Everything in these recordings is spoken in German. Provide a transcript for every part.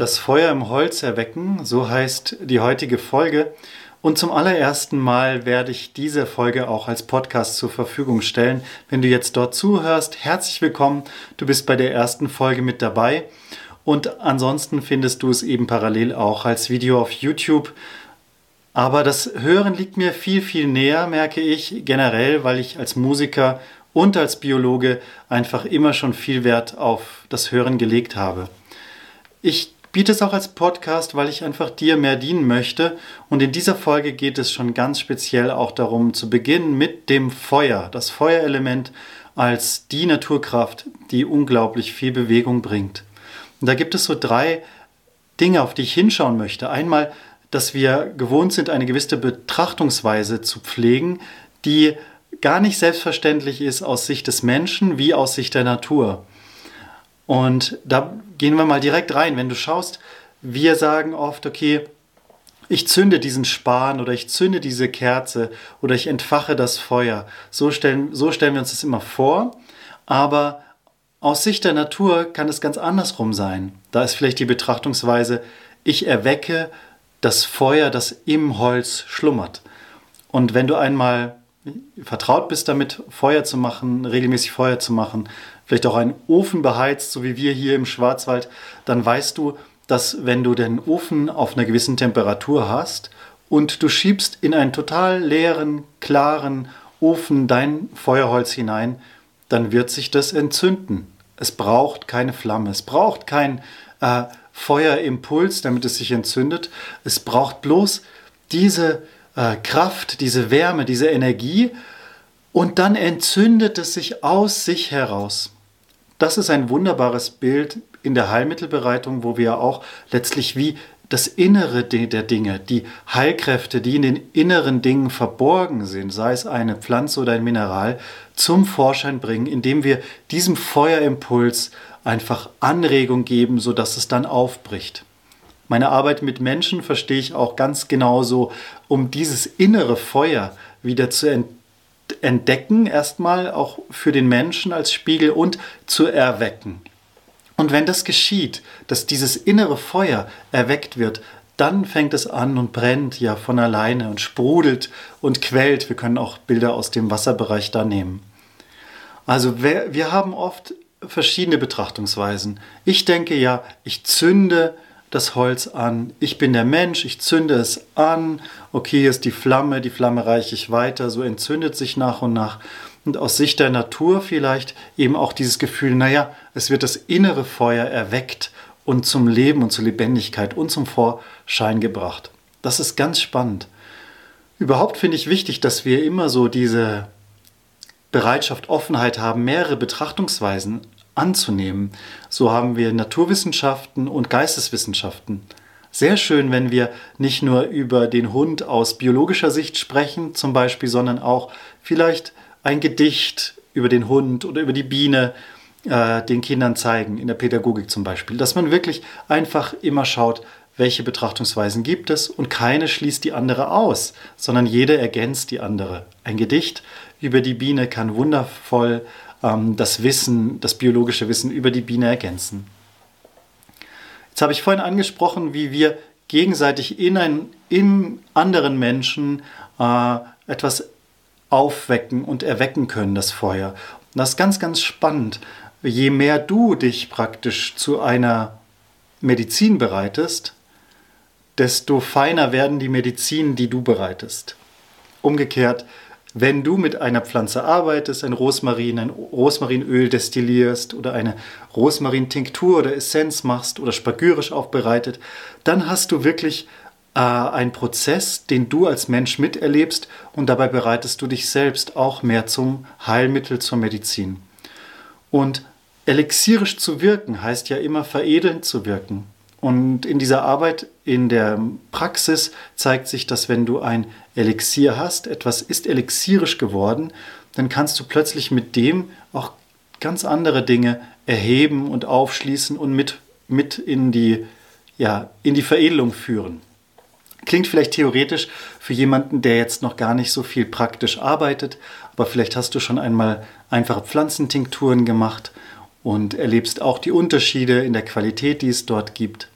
Das Feuer im Holz erwecken, so heißt die heutige Folge. Und zum allerersten Mal werde ich diese Folge auch als Podcast zur Verfügung stellen. Wenn du jetzt dort zuhörst, herzlich willkommen. Du bist bei der ersten Folge mit dabei. Und ansonsten findest du es eben parallel auch als Video auf YouTube. Aber das Hören liegt mir viel, viel näher, merke ich generell, weil ich als Musiker und als Biologe einfach immer schon viel Wert auf das Hören gelegt habe. Ich biete es auch als Podcast, weil ich einfach dir mehr dienen möchte. Und in dieser Folge geht es schon ganz speziell auch darum, zu beginnen mit dem Feuer. Das Feuerelement als die Naturkraft, die unglaublich viel Bewegung bringt. Und da gibt es so drei Dinge, auf die ich hinschauen möchte. Einmal, dass wir gewohnt sind, eine gewisse Betrachtungsweise zu pflegen, die gar nicht selbstverständlich ist aus Sicht des Menschen wie aus Sicht der Natur. Und da gehen wir mal direkt rein. Wenn du schaust, wir sagen oft, okay, ich zünde diesen Span oder ich zünde diese Kerze oder ich entfache das Feuer. So stellen, so stellen wir uns das immer vor. Aber aus Sicht der Natur kann es ganz andersrum sein. Da ist vielleicht die Betrachtungsweise, ich erwecke das Feuer, das im Holz schlummert. Und wenn du einmal vertraut bist damit, Feuer zu machen, regelmäßig Feuer zu machen, vielleicht auch einen Ofen beheizt, so wie wir hier im Schwarzwald, dann weißt du, dass wenn du den Ofen auf einer gewissen Temperatur hast und du schiebst in einen total leeren, klaren Ofen dein Feuerholz hinein, dann wird sich das entzünden. Es braucht keine Flamme, es braucht kein äh, Feuerimpuls, damit es sich entzündet. Es braucht bloß diese äh, Kraft, diese Wärme, diese Energie und dann entzündet es sich aus sich heraus. Das ist ein wunderbares Bild in der Heilmittelbereitung, wo wir auch letztlich wie das Innere der Dinge, die Heilkräfte, die in den inneren Dingen verborgen sind, sei es eine Pflanze oder ein Mineral, zum Vorschein bringen, indem wir diesem Feuerimpuls einfach Anregung geben, sodass es dann aufbricht. Meine Arbeit mit Menschen verstehe ich auch ganz genauso, um dieses innere Feuer wieder zu entdecken, erstmal auch für den Menschen als Spiegel und zu erwecken. Und wenn das geschieht, dass dieses innere Feuer erweckt wird, dann fängt es an und brennt ja von alleine und sprudelt und quält. Wir können auch Bilder aus dem Wasserbereich da nehmen. Also wir, haben oft verschiedene Betrachtungsweisen. Ich denke ja, ich zünde das Holz an. Ich bin der Mensch, ich zünde es an. Okay, hier ist die Flamme, die Flamme reiche ich weiter, so entzündet sich nach und nach. Und aus Sicht der Natur vielleicht eben auch dieses Gefühl, naja, es wird das innere Feuer erweckt und zum Leben und zur Lebendigkeit und zum Vorschein gebracht. Das ist ganz spannend. Überhaupt finde ich wichtig, dass wir immer so diese Bereitschaft, Offenheit haben, mehrere Betrachtungsweisen anzunehmen. So haben wir Naturwissenschaften und Geisteswissenschaften. Sehr schön, wenn wir nicht nur über den Hund aus biologischer Sicht sprechen, zum Beispiel, sondern auch vielleicht ein Gedicht über den Hund oder über die Biene äh, den Kindern zeigen, in der Pädagogik zum Beispiel. Dass man wirklich einfach immer schaut, welche Betrachtungsweisen gibt es und keine schließt die andere aus, sondern jede ergänzt die andere. Ein Gedicht über die Biene kann wundervoll ähm, das Wissen, das biologische Wissen über die Biene ergänzen. Jetzt habe ich vorhin angesprochen, wie wir gegenseitig in, ein, in anderen Menschen äh, etwas aufwecken und erwecken können, das Feuer. Und das ist ganz, ganz spannend. Je mehr du dich praktisch zu einer Medizin bereitest, desto feiner werden die Medizin, die du bereitest. Umgekehrt, wenn du mit einer Pflanze arbeitest, ein Rosmarin, ein Rosmarinöl destillierst oder eine Rosmarintinktur oder Essenz machst oder spagyrisch aufbereitet, dann hast du wirklich äh, einen Prozess, den du als Mensch miterlebst und dabei bereitest du dich selbst auch mehr zum Heilmittel, zur Medizin. Und elixierisch zu wirken heißt ja immer veredelnd zu wirken. Und in dieser Arbeit, in der Praxis zeigt sich, dass wenn du ein Elixier hast, etwas ist elixierisch geworden, dann kannst du plötzlich mit dem auch ganz andere Dinge erheben und aufschließen und mit, mit in, die, ja, in die Veredelung führen. Klingt vielleicht theoretisch für jemanden, der jetzt noch gar nicht so viel praktisch arbeitet, aber vielleicht hast du schon einmal einfache Pflanzentinkturen gemacht und erlebst auch die Unterschiede in der Qualität, die es dort gibt.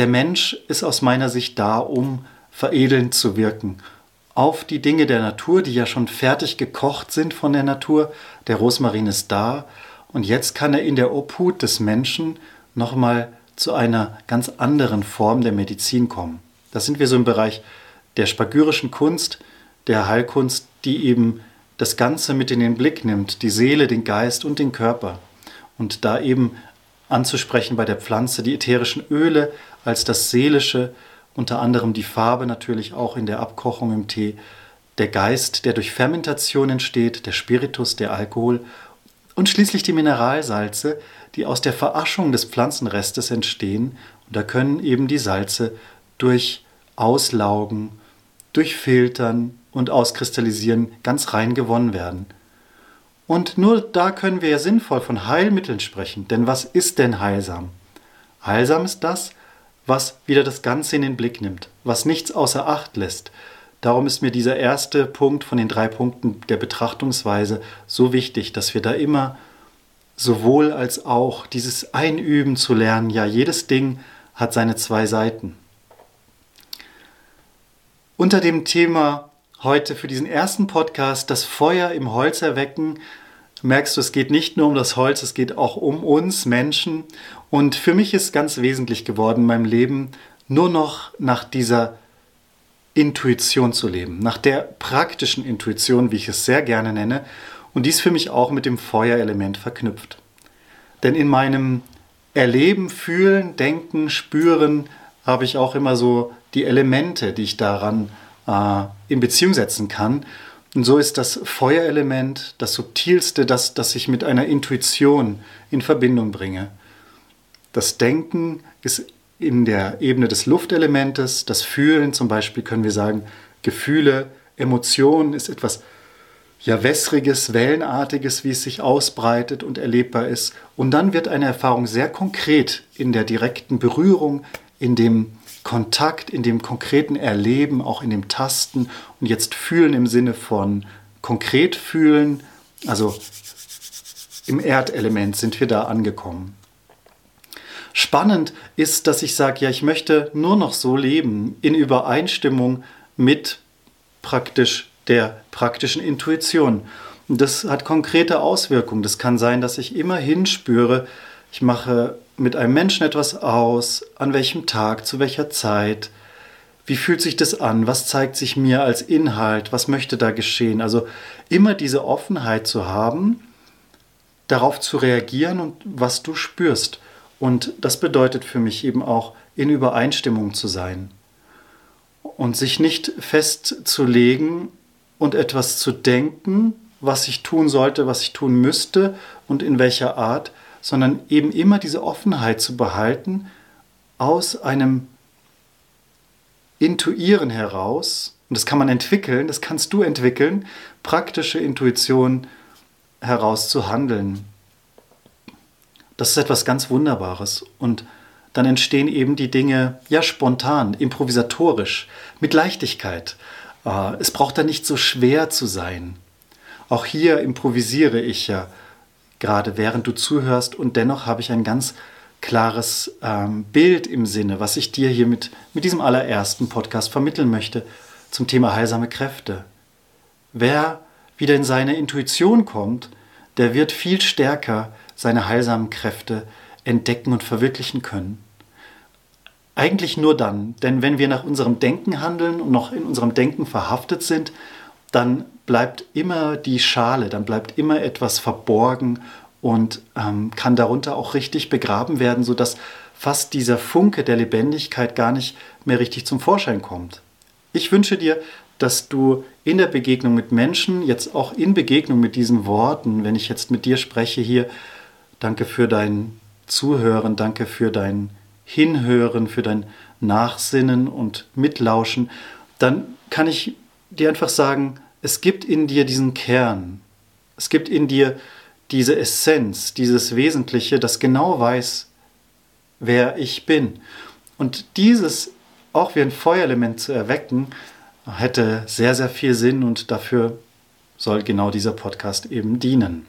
Der Mensch ist aus meiner Sicht da, um veredelnd zu wirken auf die Dinge der Natur, die ja schon fertig gekocht sind von der Natur. Der Rosmarin ist da und jetzt kann er in der Obhut des Menschen nochmal zu einer ganz anderen Form der Medizin kommen. Da sind wir so im Bereich der spagyrischen Kunst, der Heilkunst, die eben das Ganze mit in den Blick nimmt, die Seele, den Geist und den Körper. Und da eben anzusprechen bei der Pflanze die ätherischen Öle als das Seelische, unter anderem die Farbe natürlich auch in der Abkochung im Tee, der Geist, der durch Fermentation entsteht, der Spiritus, der Alkohol und schließlich die Mineralsalze, die aus der Veraschung des Pflanzenrestes entstehen. Und da können eben die Salze durch Auslaugen, durch Filtern und Auskristallisieren ganz rein gewonnen werden. Und nur da können wir ja sinnvoll von Heilmitteln sprechen. Denn was ist denn heilsam? Heilsam ist das, was wieder das Ganze in den Blick nimmt, was nichts außer Acht lässt. Darum ist mir dieser erste Punkt von den drei Punkten der Betrachtungsweise so wichtig, dass wir da immer sowohl als auch dieses Einüben zu lernen, ja, jedes Ding hat seine zwei Seiten. Unter dem Thema heute für diesen ersten Podcast das Feuer im Holz erwecken. Merkst du, es geht nicht nur um das Holz, es geht auch um uns Menschen. Und für mich ist ganz wesentlich geworden in meinem Leben, nur noch nach dieser Intuition zu leben, nach der praktischen Intuition, wie ich es sehr gerne nenne. Und dies für mich auch mit dem Feuerelement verknüpft. Denn in meinem Erleben, Fühlen, Denken, Spüren habe ich auch immer so die Elemente, die ich daran äh, in Beziehung setzen kann. Und so ist das Feuerelement das subtilste, das, das ich mit einer Intuition in Verbindung bringe. Das Denken ist in der Ebene des Luftelementes, das Fühlen zum Beispiel können wir sagen, Gefühle, Emotionen ist etwas ja wässriges, wellenartiges, wie es sich ausbreitet und erlebbar ist. Und dann wird eine Erfahrung sehr konkret in der direkten Berührung, in dem Kontakt, in dem konkreten Erleben, auch in dem Tasten und jetzt fühlen im Sinne von konkret fühlen, also im Erdelement sind wir da angekommen. Spannend ist, dass ich sage, ja, ich möchte nur noch so leben, in Übereinstimmung mit praktisch der praktischen Intuition. Und das hat konkrete Auswirkungen. Das kann sein, dass ich immer hinspüre, ich mache mit einem Menschen etwas aus, an welchem Tag, zu welcher Zeit, wie fühlt sich das an, was zeigt sich mir als Inhalt, was möchte da geschehen. Also immer diese Offenheit zu haben, darauf zu reagieren und was du spürst. Und das bedeutet für mich eben auch, in Übereinstimmung zu sein und sich nicht festzulegen und etwas zu denken, was ich tun sollte, was ich tun müsste und in welcher Art, sondern eben immer diese Offenheit zu behalten aus einem Intuieren heraus, und das kann man entwickeln, das kannst du entwickeln, praktische Intuition heraus zu handeln. Das ist etwas ganz Wunderbares und dann entstehen eben die Dinge ja spontan, improvisatorisch, mit Leichtigkeit. Äh, es braucht da nicht so schwer zu sein. Auch hier improvisiere ich ja gerade während du zuhörst und dennoch habe ich ein ganz klares ähm, Bild im Sinne, was ich dir hier mit, mit diesem allerersten Podcast vermitteln möchte zum Thema heilsame Kräfte. Wer wieder in seine Intuition kommt, der wird viel stärker seine heilsamen Kräfte entdecken und verwirklichen können. Eigentlich nur dann, denn wenn wir nach unserem Denken handeln und noch in unserem Denken verhaftet sind, dann bleibt immer die Schale, dann bleibt immer etwas verborgen und ähm, kann darunter auch richtig begraben werden, sodass fast dieser Funke der Lebendigkeit gar nicht mehr richtig zum Vorschein kommt. Ich wünsche dir, dass du in der Begegnung mit Menschen, jetzt auch in Begegnung mit diesen Worten, wenn ich jetzt mit dir spreche hier, danke für dein Zuhören, danke für dein Hinhören, für dein Nachsinnen und Mitlauschen, dann kann ich dir einfach sagen, es gibt in dir diesen Kern, es gibt in dir diese Essenz, dieses Wesentliche, das genau weiß, wer ich bin. Und dieses auch wie ein Feuerelement zu erwecken, hätte sehr, sehr viel Sinn und dafür soll genau dieser Podcast eben dienen.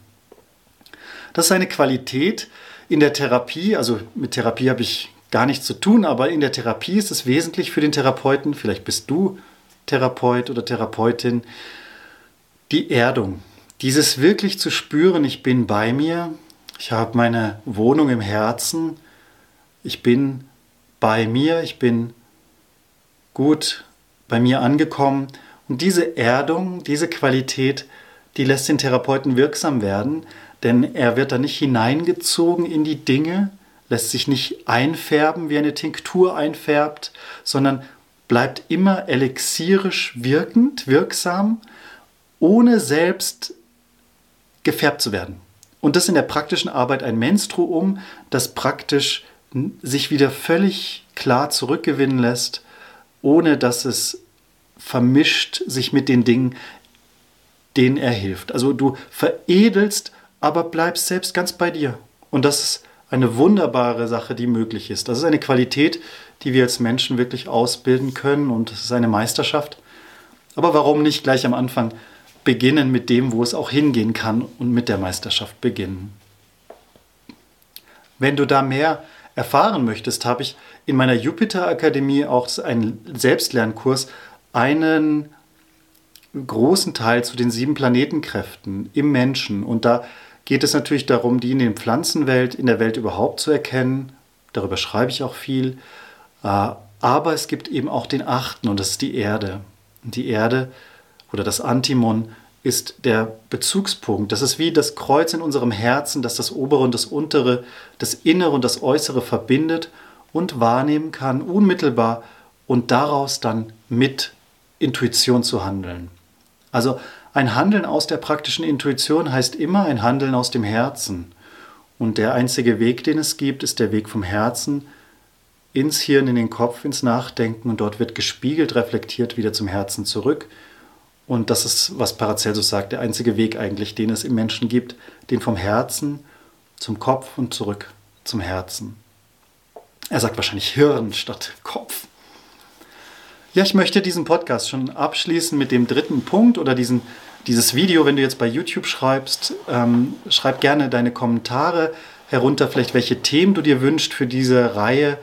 Das ist eine Qualität in der Therapie, also mit Therapie habe ich gar nichts zu tun, aber in der Therapie ist es wesentlich für den Therapeuten, vielleicht bist du Therapeut oder Therapeutin, die Erdung. Dieses wirklich zu spüren, ich bin bei mir, ich habe meine Wohnung im Herzen, ich bin bei mir, ich bin gut bei mir angekommen. Und diese Erdung, diese Qualität, die lässt den Therapeuten wirksam werden, denn er wird da nicht hineingezogen in die Dinge, lässt sich nicht einfärben, wie eine Tinktur einfärbt, sondern bleibt immer elixierisch wirkend, wirksam, ohne selbst gefärbt zu werden. Und das in der praktischen Arbeit ein Menstruum, das praktisch sich wieder völlig klar zurückgewinnen lässt, ohne dass es vermischt sich mit den Dingen, denen er hilft. Also du veredelst, aber bleibst selbst ganz bei dir. Und das ist eine wunderbare Sache, die möglich ist. Das ist eine Qualität, die wir als Menschen wirklich ausbilden können und es ist eine Meisterschaft. Aber warum nicht gleich am Anfang beginnen mit dem, wo es auch hingehen kann und mit der Meisterschaft beginnen? Wenn du da mehr erfahren möchtest, habe ich in meiner Jupiter Akademie auch einen Selbstlernkurs einen großen Teil zu den sieben Planetenkräften im Menschen. Und da geht es natürlich darum, die in der Pflanzenwelt, in der Welt überhaupt zu erkennen. Darüber schreibe ich auch viel. Äh, aber es gibt eben auch den achten und das ist die Erde. Und die Erde oder das Antimon ist der Bezugspunkt. Das ist wie das Kreuz in unserem Herzen, das das obere und das untere, das innere und das äußere verbindet und wahrnehmen kann, unmittelbar und daraus dann mit Intuition zu handeln. Also ein Handeln aus der praktischen Intuition heißt immer ein Handeln aus dem Herzen. Und der einzige Weg, den es gibt, ist der Weg vom Herzen ins Hirn, in den Kopf, ins Nachdenken und dort wird gespiegelt, reflektiert wieder zum Herzen zurück. Und das ist, was Paracelsus sagt, der einzige Weg eigentlich, den es im Menschen gibt, den vom Herzen zum Kopf und zurück zum Herzen. Er sagt wahrscheinlich Hirn statt Kopf. Ja, ich möchte diesen Podcast schon abschließen mit dem dritten Punkt oder diesen, dieses Video, wenn du jetzt bei YouTube schreibst, ähm, schreib gerne deine Kommentare herunter, vielleicht welche Themen du dir wünschst für diese Reihe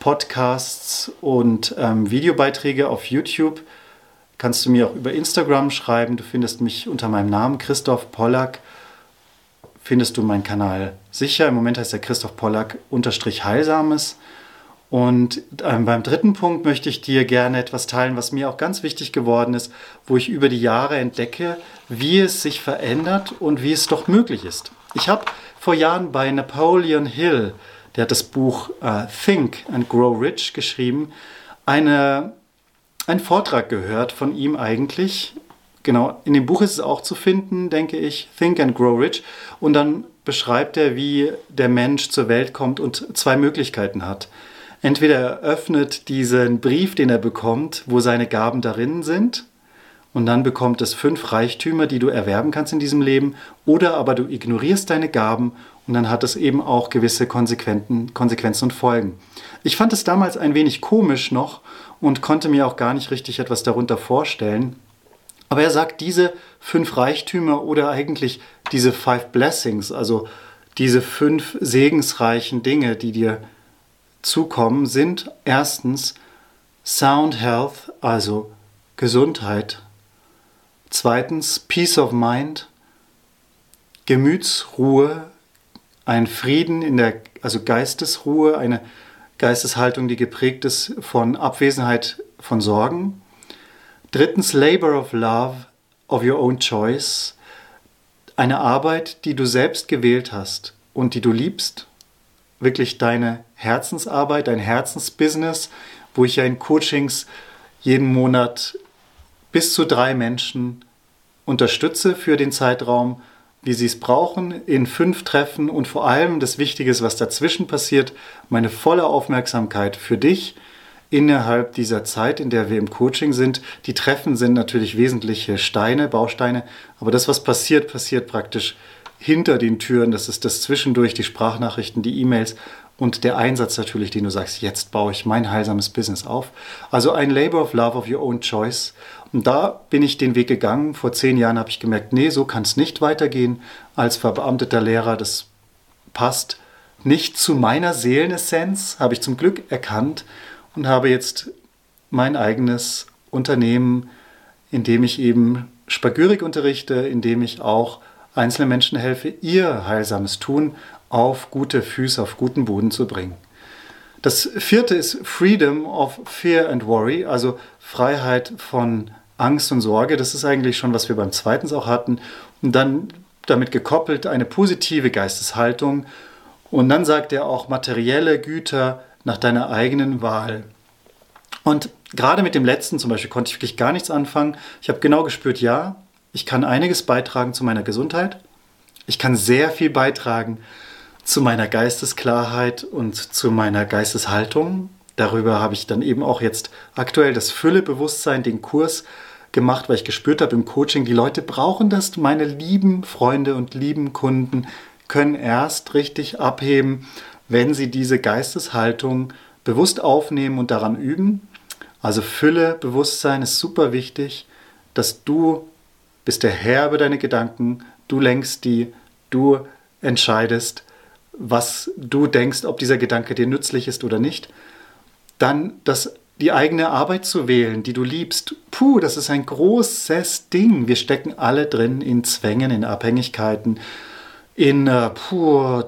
Podcasts und ähm, Videobeiträge auf YouTube kannst du mir auch über Instagram schreiben. Du findest mich unter meinem Namen Christoph Pollack. Findest du meinen Kanal sicher. Im Moment heißt er Christoph Pollack unterstrich Heilsames. Und ähm, beim dritten Punkt möchte ich dir gerne etwas teilen, was mir auch ganz wichtig geworden ist, wo ich über die Jahre entdecke, wie es sich verändert und wie es doch möglich ist. Ich habe vor Jahren bei Napoleon Hill, der hat das Buch uh, Think and Grow Rich geschrieben, eine einen Vortrag gehört von ihm eigentlich. Genau, in dem Buch ist es auch zu finden, denke ich, Think and Grow Rich. Und dann beschreibt er, wie der Mensch zur Welt kommt und zwei Möglichkeiten hat. Entweder er öffnet diesen Brief, den er bekommt, wo seine Gaben darin sind, und dann bekommt es fünf Reichtümer, die du erwerben kannst in diesem Leben, oder aber du ignorierst deine Gaben und dann hat es eben auch gewisse Konsequenzen und Folgen. Ich fand es damals ein wenig komisch noch und konnte mir auch gar nicht richtig etwas darunter vorstellen. Aber er sagt, diese fünf Reichtümer oder eigentlich diese Five Blessings, also diese fünf segensreichen Dinge, die dir zukommen, sind erstens Sound Health, also Gesundheit. Zweitens Peace of Mind, Gemütsruhe, ein Frieden in der, also Geistesruhe, eine Geisteshaltung, die geprägt ist von Abwesenheit von Sorgen. Drittens, Labor of Love of your own choice. Eine Arbeit, die du selbst gewählt hast und die du liebst. Wirklich deine Herzensarbeit, dein Herzensbusiness, wo ich ja in Coachings jeden Monat bis zu drei Menschen unterstütze für den Zeitraum, wie sie es brauchen, in fünf Treffen und vor allem das Wichtige was dazwischen passiert, meine volle Aufmerksamkeit für dich innerhalb dieser Zeit, in der wir im Coaching sind. Die Treffen sind natürlich wesentliche Steine, Bausteine, aber das, was passiert, passiert praktisch hinter den Türen. Das ist das Zwischendurch, die Sprachnachrichten, die E-Mails und der Einsatz natürlich, den du sagst, jetzt baue ich mein heilsames Business auf. Also ein Labor of Love of your own choice. Und da bin ich den Weg gegangen. Vor zehn Jahren habe ich gemerkt, nee, so kann es nicht weitergehen. Als verbeamteter Lehrer, das passt nicht zu meiner Seelenessenz, habe ich zum Glück erkannt und habe jetzt mein eigenes Unternehmen, in dem ich eben Spagyrik unterrichte, in dem ich auch einzelnen Menschen helfe, ihr heilsames Tun auf gute Füße, auf guten Boden zu bringen. Das vierte ist Freedom of Fear and Worry, also Freiheit von Angst und Sorge. Das ist eigentlich schon, was wir beim zweiten auch hatten. Und dann damit gekoppelt eine positive Geisteshaltung. Und dann sagt er auch materielle Güter nach deiner eigenen Wahl. Und gerade mit dem letzten zum Beispiel konnte ich wirklich gar nichts anfangen. Ich habe genau gespürt, ja, ich kann einiges beitragen zu meiner Gesundheit. Ich kann sehr viel beitragen zu meiner Geistesklarheit und zu meiner Geisteshaltung. Darüber habe ich dann eben auch jetzt aktuell das Füllebewusstsein, den Kurs gemacht, weil ich gespürt habe im Coaching, die Leute brauchen das. Meine lieben Freunde und lieben Kunden können erst richtig abheben, wenn sie diese Geisteshaltung bewusst aufnehmen und daran üben. Also Fülle, Bewusstsein ist super wichtig, dass du bist der Herr über deine Gedanken, du lenkst die, du entscheidest, was du denkst, ob dieser Gedanke dir nützlich ist oder nicht. Dann das, die eigene Arbeit zu wählen, die du liebst. Puh, das ist ein großes Ding. Wir stecken alle drin in Zwängen, in Abhängigkeiten, in äh, puh,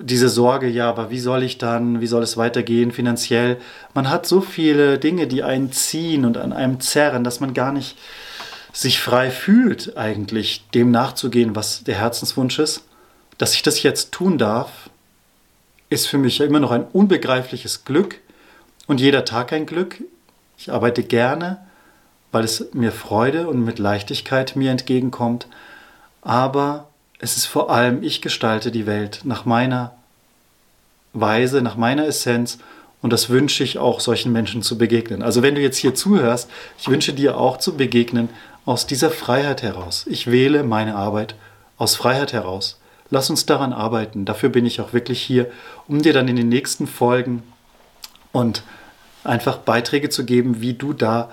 diese Sorge, ja, aber wie soll ich dann, wie soll es weitergehen finanziell? Man hat so viele Dinge, die einen ziehen und an einem zerren, dass man gar nicht sich frei fühlt, eigentlich dem nachzugehen, was der Herzenswunsch ist. Dass ich das jetzt tun darf, ist für mich ja immer noch ein unbegreifliches Glück und jeder Tag ein Glück. Ich arbeite gerne, weil es mir Freude und mit Leichtigkeit mir entgegenkommt. Aber es ist vor allem, ich gestalte die Welt nach meiner Weise, nach meiner Essenz und das wünsche ich auch solchen Menschen zu begegnen. Also wenn du jetzt hier zuhörst, ich wünsche dir auch zu begegnen aus dieser Freiheit heraus. Ich wähle meine Arbeit aus Freiheit heraus. Lass uns daran arbeiten. Dafür bin ich auch wirklich hier, um dir dann in den nächsten Folgen und einfach Beiträge zu geben, wie du da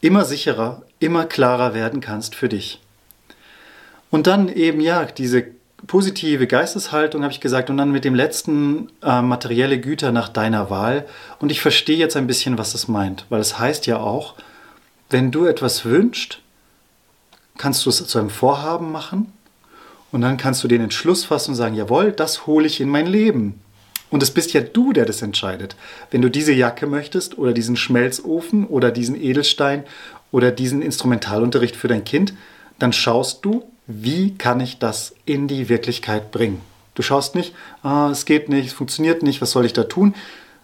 immer sicherer, immer klarer werden kannst für dich. Und dann eben ja, diese positive Geisteshaltung, habe ich gesagt, und dann mit dem letzten äh, materielle Güter nach deiner Wahl. Und ich verstehe jetzt ein bisschen, was das meint, weil es heißt ja auch, wenn du etwas wünschst, kannst du es zu einem Vorhaben machen und dann kannst du den Entschluss fassen und sagen, jawohl, das hole ich in mein Leben. Und es bist ja du, der das entscheidet. Wenn du diese Jacke möchtest oder diesen Schmelzofen oder diesen Edelstein oder diesen Instrumentalunterricht für dein Kind, dann schaust du, wie kann ich das in die Wirklichkeit bringen. Du schaust nicht, ah, es geht nicht, es funktioniert nicht, was soll ich da tun,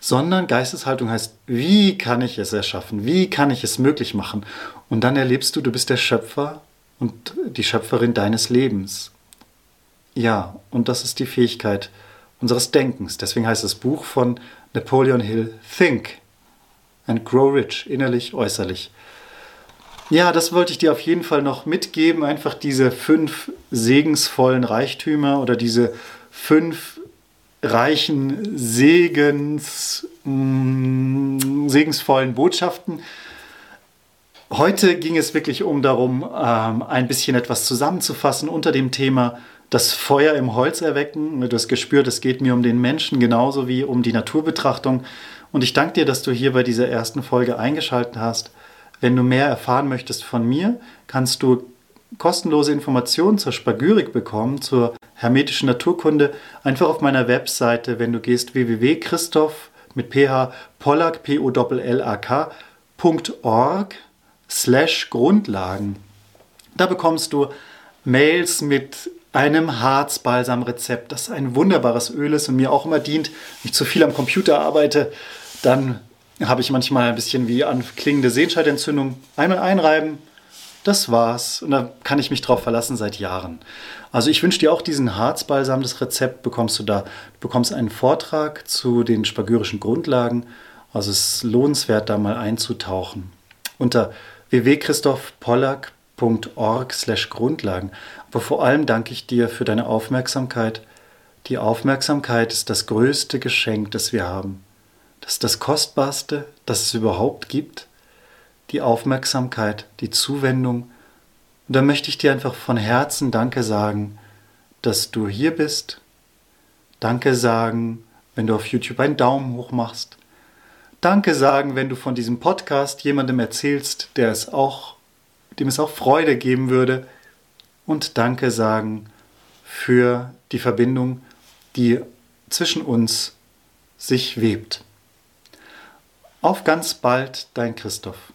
sondern Geisteshaltung heißt, wie kann ich es erschaffen, wie kann ich es möglich machen. Und dann erlebst du, du bist der Schöpfer und die Schöpferin deines Lebens. Ja, und das ist die Fähigkeit unseres Denkens. Deswegen heißt das Buch von Napoleon Hill Think and Grow Rich, innerlich, äußerlich. Ja, das wollte ich dir auf jeden Fall noch mitgeben. Einfach diese fünf segensvollen Reichtümer oder diese fünf reichen Segens, mm, segensvollen Botschaften. Heute ging es wirklich um darum, ähm, ein bisschen etwas zusammenzufassen unter dem Thema das Feuer im Holz erwecken. Du hast gespürt, es geht mir um den Menschen genauso wie um die Naturbetrachtung. Und ich danke dir, dass du hier bei dieser ersten Folge eingeschaltet hast. Wenn du mehr erfahren möchtest von mir, kannst du kostenlose Informationen zur Spagyrik bekommen, zur hermetischen Naturkunde, einfach auf meiner Webseite, wenn du gehst www.christoph mit ph pollack, p o l a k.org slash Grundlagen. Da bekommst du Mails mit einem Harzbalsam-Rezept, das ein wunderbares Öl ist und mir auch immer dient. Wenn ich zu viel am Computer arbeite, dann habe ich manchmal ein bisschen wie anklingende Sehenscheidentzündung. Einmal einreiben das war's. Und da kann ich mich drauf verlassen seit Jahren. Also ich wünsche dir auch diesen Harzbalsam. Das Rezept bekommst du da. Du bekommst einen Vortrag zu den spagyrischen Grundlagen. Also es ist lohnenswert, da mal einzutauchen. Unter www.christophpollack.org slash Grundlagen. Aber vor allem danke ich dir für deine Aufmerksamkeit. Die Aufmerksamkeit ist das größte Geschenk, das wir haben. Das ist das Kostbarste, das es überhaupt gibt die Aufmerksamkeit, die Zuwendung. Und da möchte ich dir einfach von Herzen Danke sagen, dass du hier bist. Danke sagen, wenn du auf YouTube einen Daumen hoch machst. Danke sagen, wenn du von diesem Podcast jemandem erzählst, der es auch, dem es auch Freude geben würde. Und Danke sagen für die Verbindung, die zwischen uns sich webt. Auf ganz bald, dein Christoph.